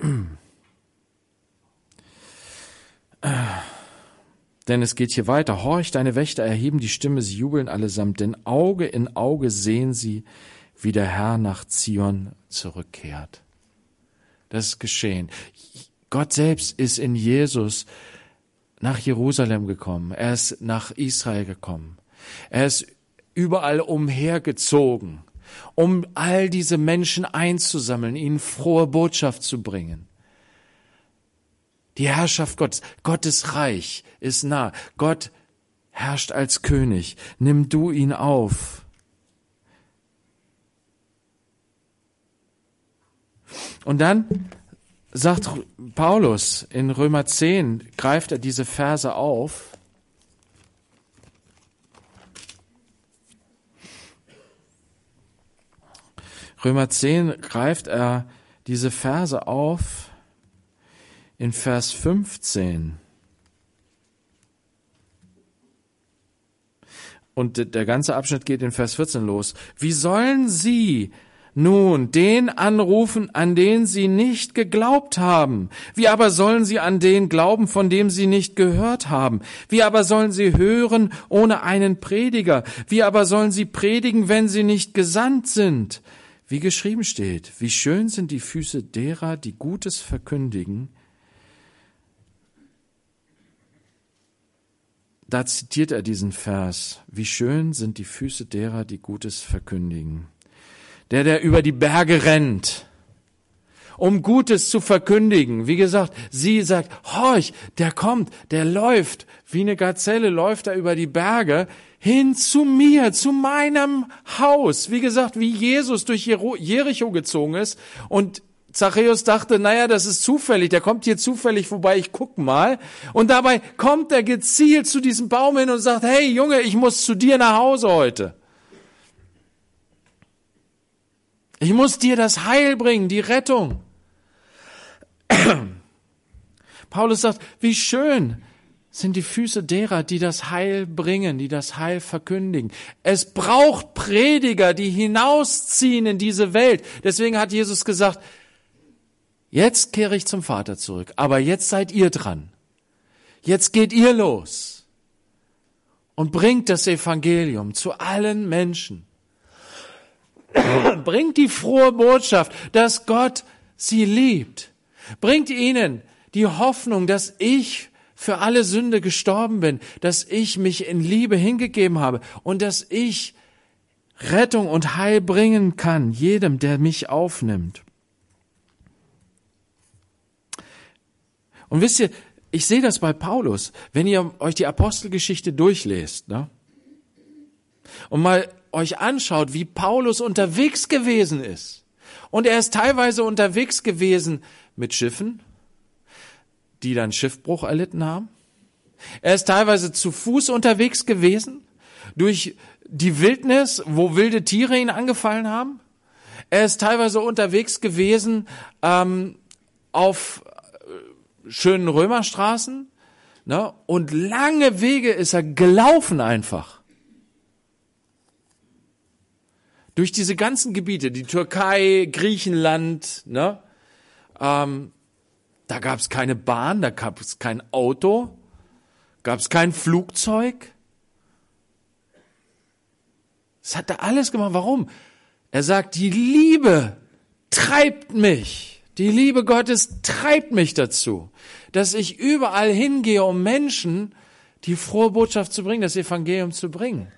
*clears throat* Denn es geht hier weiter. Horch, deine Wächter erheben die Stimme, sie jubeln allesamt, denn Auge in Auge sehen sie, wie der Herr nach Zion zurückkehrt. Das ist geschehen. Gott selbst ist in Jesus nach Jerusalem gekommen. Er ist nach Israel gekommen. Er ist überall umhergezogen, um all diese Menschen einzusammeln, ihnen frohe Botschaft zu bringen. Die Herrschaft Gottes, Gottes Reich ist nah. Gott herrscht als König. Nimm du ihn auf. Und dann sagt Paulus in Römer 10, greift er diese Verse auf. Römer 10 greift er diese Verse auf in Vers 15. Und der ganze Abschnitt geht in Vers 14 los. Wie sollen sie nun den anrufen, an den sie nicht geglaubt haben? Wie aber sollen sie an den glauben, von dem sie nicht gehört haben? Wie aber sollen sie hören ohne einen Prediger? Wie aber sollen sie predigen, wenn sie nicht gesandt sind? Wie geschrieben steht, wie schön sind die Füße derer, die Gutes verkündigen, da zitiert er diesen Vers. Wie schön sind die Füße derer, die Gutes verkündigen. Der, der über die Berge rennt, um Gutes zu verkündigen. Wie gesagt, sie sagt, horch, der kommt, der läuft, wie eine Gazelle läuft er über die Berge hin zu mir, zu meinem Haus. Wie gesagt, wie Jesus durch Jericho gezogen ist und Zachäus dachte, naja, das ist zufällig, der kommt hier zufällig vorbei, ich guck mal. Und dabei kommt er gezielt zu diesem Baum hin und sagt, hey Junge, ich muss zu dir nach Hause heute. Ich muss dir das Heil bringen, die Rettung. *clears throat* Paulus sagt, wie schön, sind die Füße derer, die das Heil bringen, die das Heil verkündigen. Es braucht Prediger, die hinausziehen in diese Welt. Deswegen hat Jesus gesagt, jetzt kehre ich zum Vater zurück, aber jetzt seid ihr dran. Jetzt geht ihr los und bringt das Evangelium zu allen Menschen. *coughs* bringt die frohe Botschaft, dass Gott sie liebt. Bringt ihnen die Hoffnung, dass ich für alle Sünde gestorben bin, dass ich mich in Liebe hingegeben habe und dass ich Rettung und Heil bringen kann, jedem, der mich aufnimmt. Und wisst ihr, ich sehe das bei Paulus, wenn ihr euch die Apostelgeschichte durchlest, ne? Und mal euch anschaut, wie Paulus unterwegs gewesen ist. Und er ist teilweise unterwegs gewesen mit Schiffen, die dann Schiffbruch erlitten haben. Er ist teilweise zu Fuß unterwegs gewesen, durch die Wildnis, wo wilde Tiere ihn angefallen haben. Er ist teilweise unterwegs gewesen ähm, auf schönen Römerstraßen. Ne? Und lange Wege ist er gelaufen einfach. Durch diese ganzen Gebiete, die Türkei, Griechenland, ne? Ähm, da gab es keine Bahn, da gab es kein Auto, gab es kein Flugzeug. Das hat er alles gemacht. Warum? Er sagt, die Liebe treibt mich. Die Liebe Gottes treibt mich dazu, dass ich überall hingehe, um Menschen die frohe Botschaft zu bringen, das Evangelium zu bringen.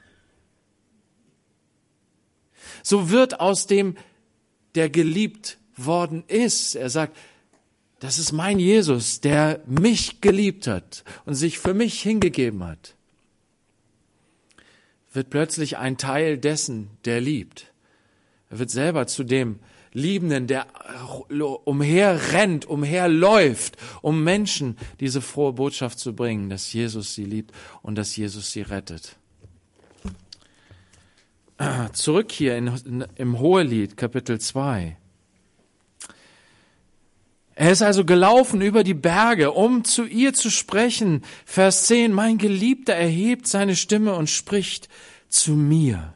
So wird aus dem, der geliebt worden ist, er sagt, das ist mein Jesus, der mich geliebt hat und sich für mich hingegeben hat. Wird plötzlich ein Teil dessen, der liebt. Er wird selber zu dem Liebenden, der umherrennt, umherläuft, um Menschen diese frohe Botschaft zu bringen, dass Jesus sie liebt und dass Jesus sie rettet. Zurück hier in, in, im Hohelied, Kapitel 2. Er ist also gelaufen über die Berge, um zu ihr zu sprechen. Vers 10, mein Geliebter erhebt seine Stimme und spricht zu mir.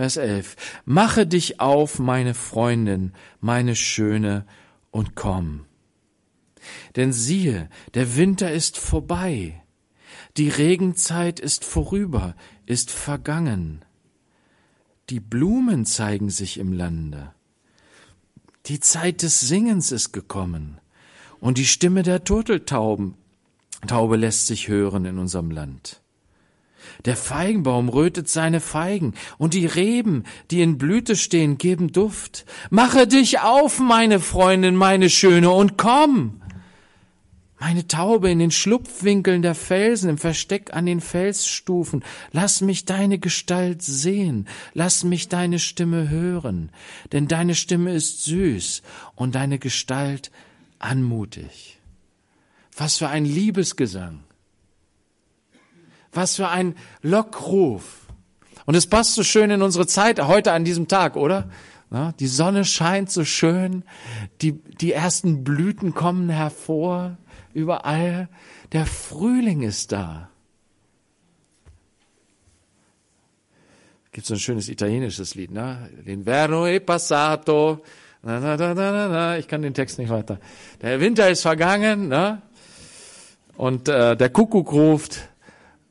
Vers 11, mache dich auf, meine Freundin, meine Schöne, und komm. Denn siehe, der Winter ist vorbei, die Regenzeit ist vorüber, ist vergangen, die Blumen zeigen sich im Lande. Die Zeit des Singens ist gekommen. Und die Stimme der Turteltauben Taube lässt sich hören in unserem Land. Der Feigenbaum rötet seine Feigen, und die Reben, die in Blüte stehen, geben Duft. Mache dich auf, meine Freundin, meine Schöne, und komm. Meine Taube in den Schlupfwinkeln der Felsen, im Versteck an den Felsstufen, lass mich deine Gestalt sehen, lass mich deine Stimme hören, denn deine Stimme ist süß und deine Gestalt anmutig. Was für ein Liebesgesang. Was für ein Lockruf. Und es passt so schön in unsere Zeit heute an diesem Tag, oder? Die Sonne scheint so schön, die, die ersten Blüten kommen hervor, überall. Der Frühling ist da. Gibt so ein schönes italienisches Lied, ne? L'inverno è passato. Na, na, na, na, na, na. Ich kann den Text nicht weiter. Der Winter ist vergangen, ne? Und äh, der Kuckuck ruft.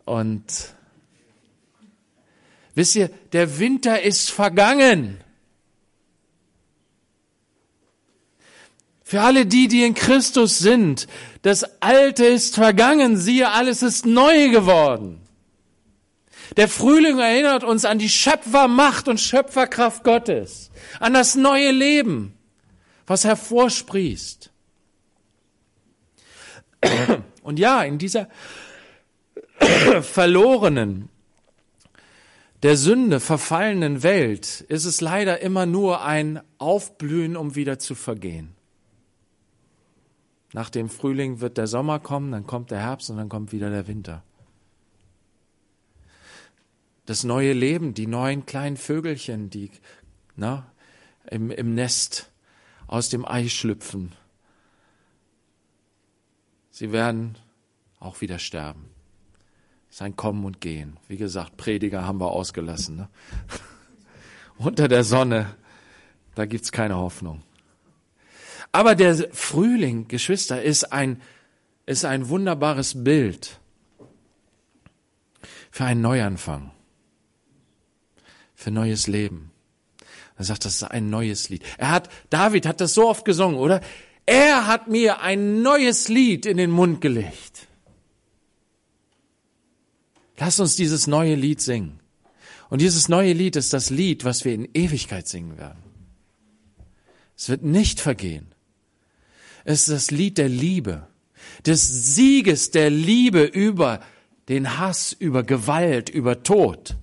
Und wisst ihr, der Winter ist vergangen. Für alle die, die in Christus sind, das Alte ist vergangen, siehe, alles ist neu geworden. Der Frühling erinnert uns an die Schöpfermacht und Schöpferkraft Gottes, an das neue Leben, was hervorsprießt. Und ja, in dieser *coughs* verlorenen, der Sünde verfallenen Welt ist es leider immer nur ein Aufblühen, um wieder zu vergehen. Nach dem Frühling wird der Sommer kommen, dann kommt der Herbst und dann kommt wieder der Winter. Das neue Leben, die neuen kleinen Vögelchen, die na, im, im Nest aus dem Ei schlüpfen. Sie werden auch wieder sterben. Sein Kommen und Gehen. Wie gesagt, Prediger haben wir ausgelassen. Ne? *laughs* Unter der Sonne, da gibt's keine Hoffnung. Aber der Frühling, Geschwister, ist ein, ist ein wunderbares Bild für einen Neuanfang, für neues Leben. Er sagt, das ist ein neues Lied. Er hat, David hat das so oft gesungen, oder? Er hat mir ein neues Lied in den Mund gelegt. Lass uns dieses neue Lied singen. Und dieses neue Lied ist das Lied, was wir in Ewigkeit singen werden. Es wird nicht vergehen. Es ist das Lied der Liebe, des Sieges der Liebe über den Hass, über Gewalt, über Tod.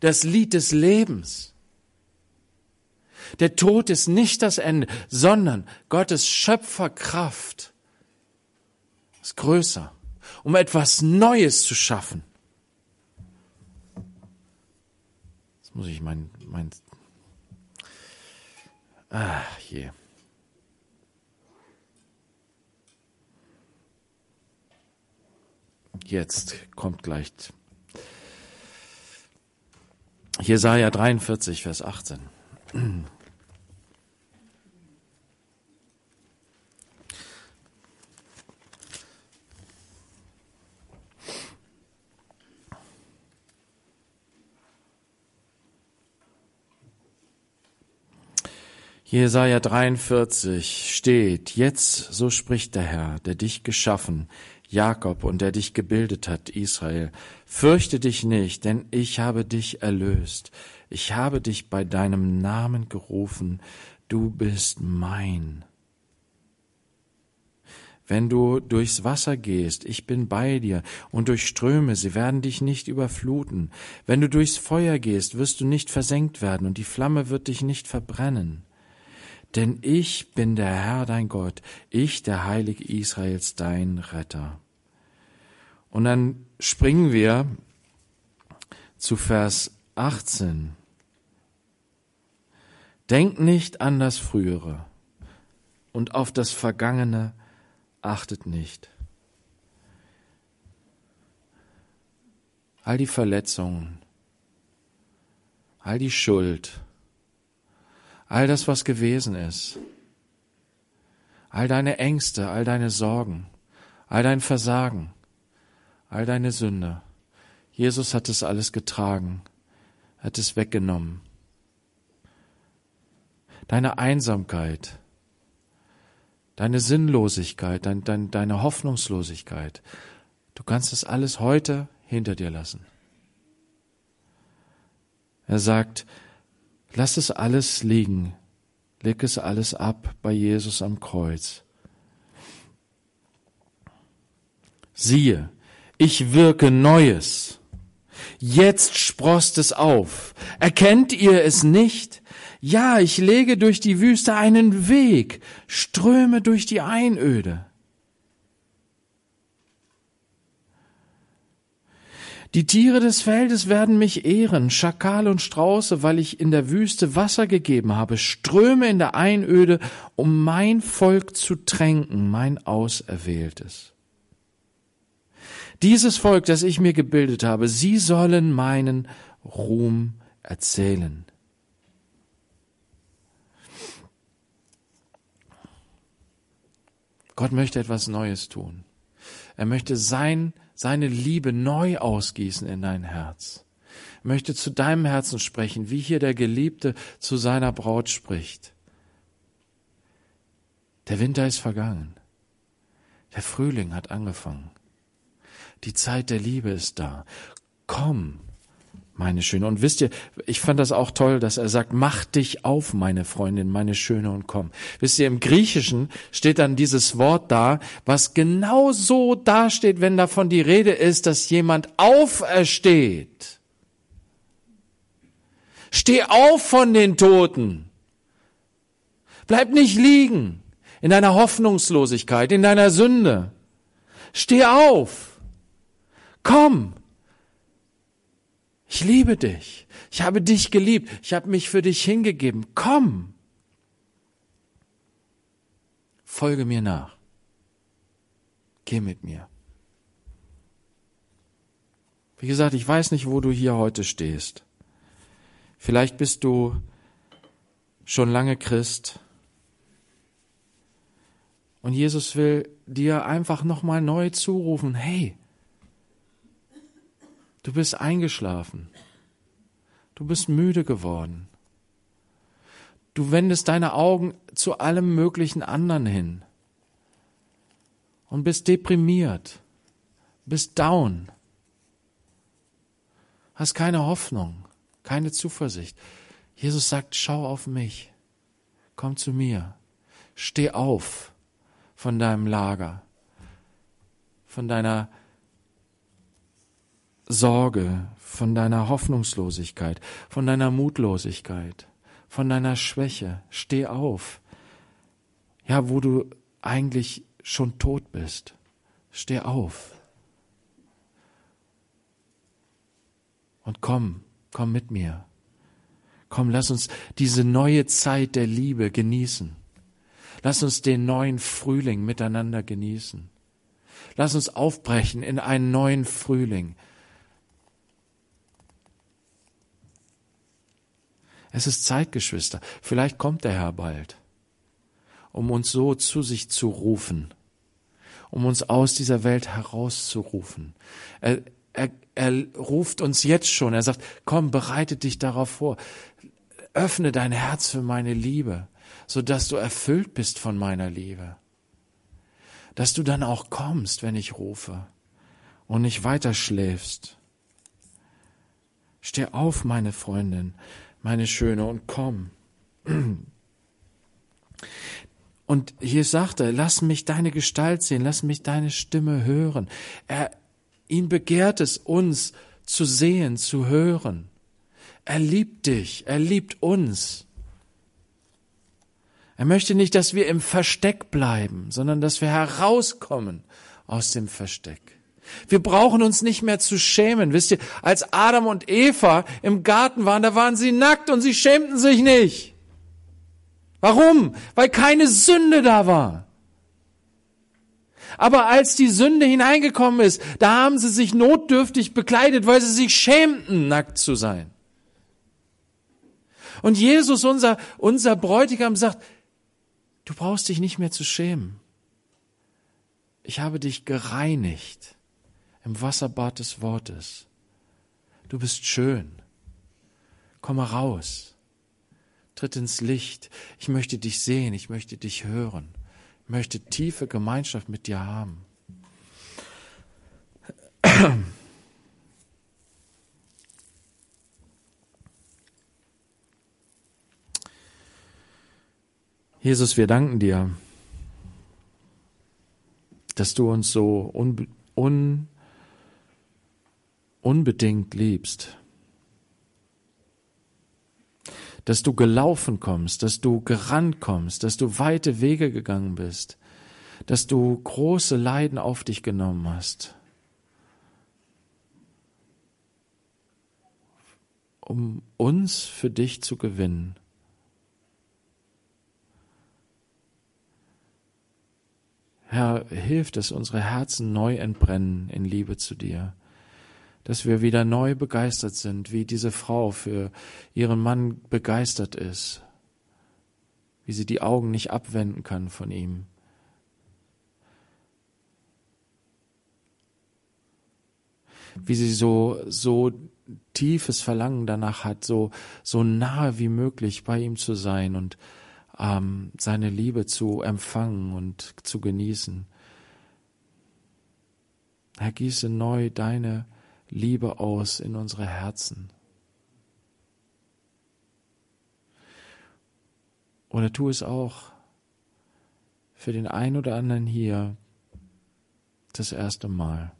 Das Lied des Lebens. Der Tod ist nicht das Ende, sondern Gottes Schöpferkraft ist größer, um etwas Neues zu schaffen. Jetzt muss ich mein, mein, ah, je. Jetzt kommt gleich Jesaja 43, Vers 18. Jesaja 43 steht, jetzt, so spricht der Herr, der dich geschaffen, Jakob, und der dich gebildet hat, Israel. Fürchte dich nicht, denn ich habe dich erlöst. Ich habe dich bei deinem Namen gerufen. Du bist mein. Wenn du durchs Wasser gehst, ich bin bei dir, und durch Ströme, sie werden dich nicht überfluten. Wenn du durchs Feuer gehst, wirst du nicht versenkt werden, und die Flamme wird dich nicht verbrennen. Denn ich bin der Herr dein Gott, ich der Heilige Israels dein Retter. Und dann springen wir zu Vers 18. Denkt nicht an das Frühere und auf das Vergangene achtet nicht. All die Verletzungen, all die Schuld, all das, was gewesen ist, all deine Ängste, all deine Sorgen, all dein Versagen, all deine Sünde. Jesus hat es alles getragen, hat es weggenommen. Deine Einsamkeit, deine Sinnlosigkeit, dein, dein, deine Hoffnungslosigkeit, du kannst es alles heute hinter dir lassen. Er sagt, Lass es alles liegen. Leg es alles ab bei Jesus am Kreuz. Siehe, ich wirke Neues. Jetzt sprost es auf. Erkennt ihr es nicht? Ja, ich lege durch die Wüste einen Weg, ströme durch die Einöde. Die Tiere des Feldes werden mich ehren, Schakal und Strauße, weil ich in der Wüste Wasser gegeben habe, Ströme in der Einöde, um mein Volk zu tränken, mein Auserwähltes. Dieses Volk, das ich mir gebildet habe, sie sollen meinen Ruhm erzählen. Gott möchte etwas Neues tun. Er möchte sein seine Liebe neu ausgießen in dein Herz. Er möchte zu deinem Herzen sprechen, wie hier der Geliebte zu seiner Braut spricht. Der Winter ist vergangen. Der Frühling hat angefangen. Die Zeit der Liebe ist da. Komm, meine Schöne. Und wisst ihr, ich fand das auch toll, dass er sagt, mach dich auf, meine Freundin, meine Schöne, und komm. Wisst ihr, im Griechischen steht dann dieses Wort da, was genau so dasteht, wenn davon die Rede ist, dass jemand aufersteht. Steh auf von den Toten. Bleib nicht liegen in deiner Hoffnungslosigkeit, in deiner Sünde. Steh auf. Komm. Ich liebe dich. Ich habe dich geliebt. Ich habe mich für dich hingegeben. Komm. Folge mir nach. Geh mit mir. Wie gesagt, ich weiß nicht, wo du hier heute stehst. Vielleicht bist du schon lange Christ. Und Jesus will dir einfach nochmal neu zurufen, hey, du bist eingeschlafen. Du bist müde geworden. Du wendest deine Augen zu allem möglichen anderen hin und bist deprimiert, bist down, hast keine Hoffnung, keine Zuversicht. Jesus sagt, schau auf mich, komm zu mir, steh auf von deinem Lager, von deiner Sorge, von deiner Hoffnungslosigkeit, von deiner Mutlosigkeit, von deiner Schwäche. Steh auf. Ja, wo du eigentlich schon tot bist. Steh auf. Und komm, komm mit mir. Komm, lass uns diese neue Zeit der Liebe genießen. Lass uns den neuen Frühling miteinander genießen. Lass uns aufbrechen in einen neuen Frühling. Es ist Zeit, Geschwister. Vielleicht kommt der Herr bald, um uns so zu sich zu rufen, um uns aus dieser Welt herauszurufen. Er, er, er ruft uns jetzt schon. Er sagt, komm, bereite dich darauf vor. Öffne dein Herz für meine Liebe, so dass du erfüllt bist von meiner Liebe. Dass du dann auch kommst, wenn ich rufe und nicht weiter schläfst. Steh auf, meine Freundin meine Schöne, und komm. Und hier sagt er, lass mich deine Gestalt sehen, lass mich deine Stimme hören. Er, ihn begehrt es, uns zu sehen, zu hören. Er liebt dich, er liebt uns. Er möchte nicht, dass wir im Versteck bleiben, sondern dass wir herauskommen aus dem Versteck. Wir brauchen uns nicht mehr zu schämen. Wisst ihr, als Adam und Eva im Garten waren, da waren sie nackt und sie schämten sich nicht. Warum? Weil keine Sünde da war. Aber als die Sünde hineingekommen ist, da haben sie sich notdürftig bekleidet, weil sie sich schämten, nackt zu sein. Und Jesus, unser, unser Bräutigam, sagt, du brauchst dich nicht mehr zu schämen. Ich habe dich gereinigt im Wasserbad des Wortes. Du bist schön. Komm raus. Tritt ins Licht. Ich möchte dich sehen. Ich möchte dich hören. Ich möchte tiefe Gemeinschaft mit dir haben. Jesus, wir danken dir, dass du uns so un, un unbedingt liebst. Dass du gelaufen kommst, dass du gerannt kommst, dass du weite Wege gegangen bist, dass du große Leiden auf dich genommen hast, um uns für dich zu gewinnen. Herr, hilf, dass unsere Herzen neu entbrennen in Liebe zu dir dass wir wieder neu begeistert sind, wie diese Frau für ihren Mann begeistert ist, wie sie die Augen nicht abwenden kann von ihm. Wie sie so, so tiefes Verlangen danach hat, so, so nahe wie möglich bei ihm zu sein und ähm, seine Liebe zu empfangen und zu genießen. Herr, gieße neu deine Liebe aus in unsere Herzen. Oder tu es auch für den einen oder anderen hier das erste Mal.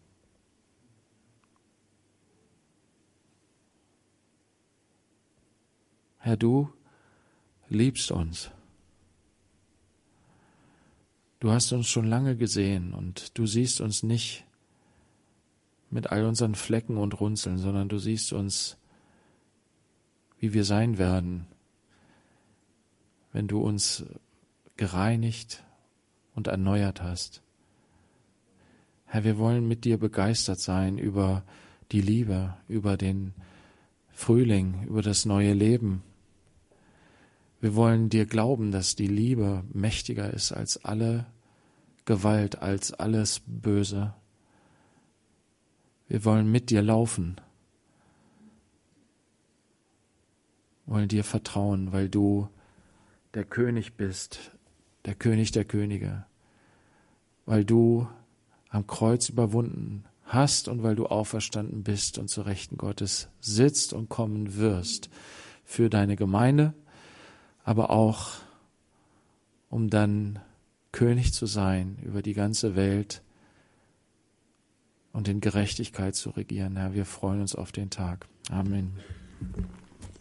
Herr, du liebst uns. Du hast uns schon lange gesehen und du siehst uns nicht mit all unseren Flecken und Runzeln, sondern du siehst uns, wie wir sein werden, wenn du uns gereinigt und erneuert hast. Herr, wir wollen mit dir begeistert sein über die Liebe, über den Frühling, über das neue Leben. Wir wollen dir glauben, dass die Liebe mächtiger ist als alle Gewalt, als alles Böse. Wir wollen mit dir laufen, wollen dir vertrauen, weil du der König bist, der König der Könige, weil du am Kreuz überwunden hast und weil du auferstanden bist und zu Rechten Gottes sitzt und kommen wirst für deine Gemeinde, aber auch um dann König zu sein über die ganze Welt und in Gerechtigkeit zu regieren. Herr, wir freuen uns auf den Tag. Amen.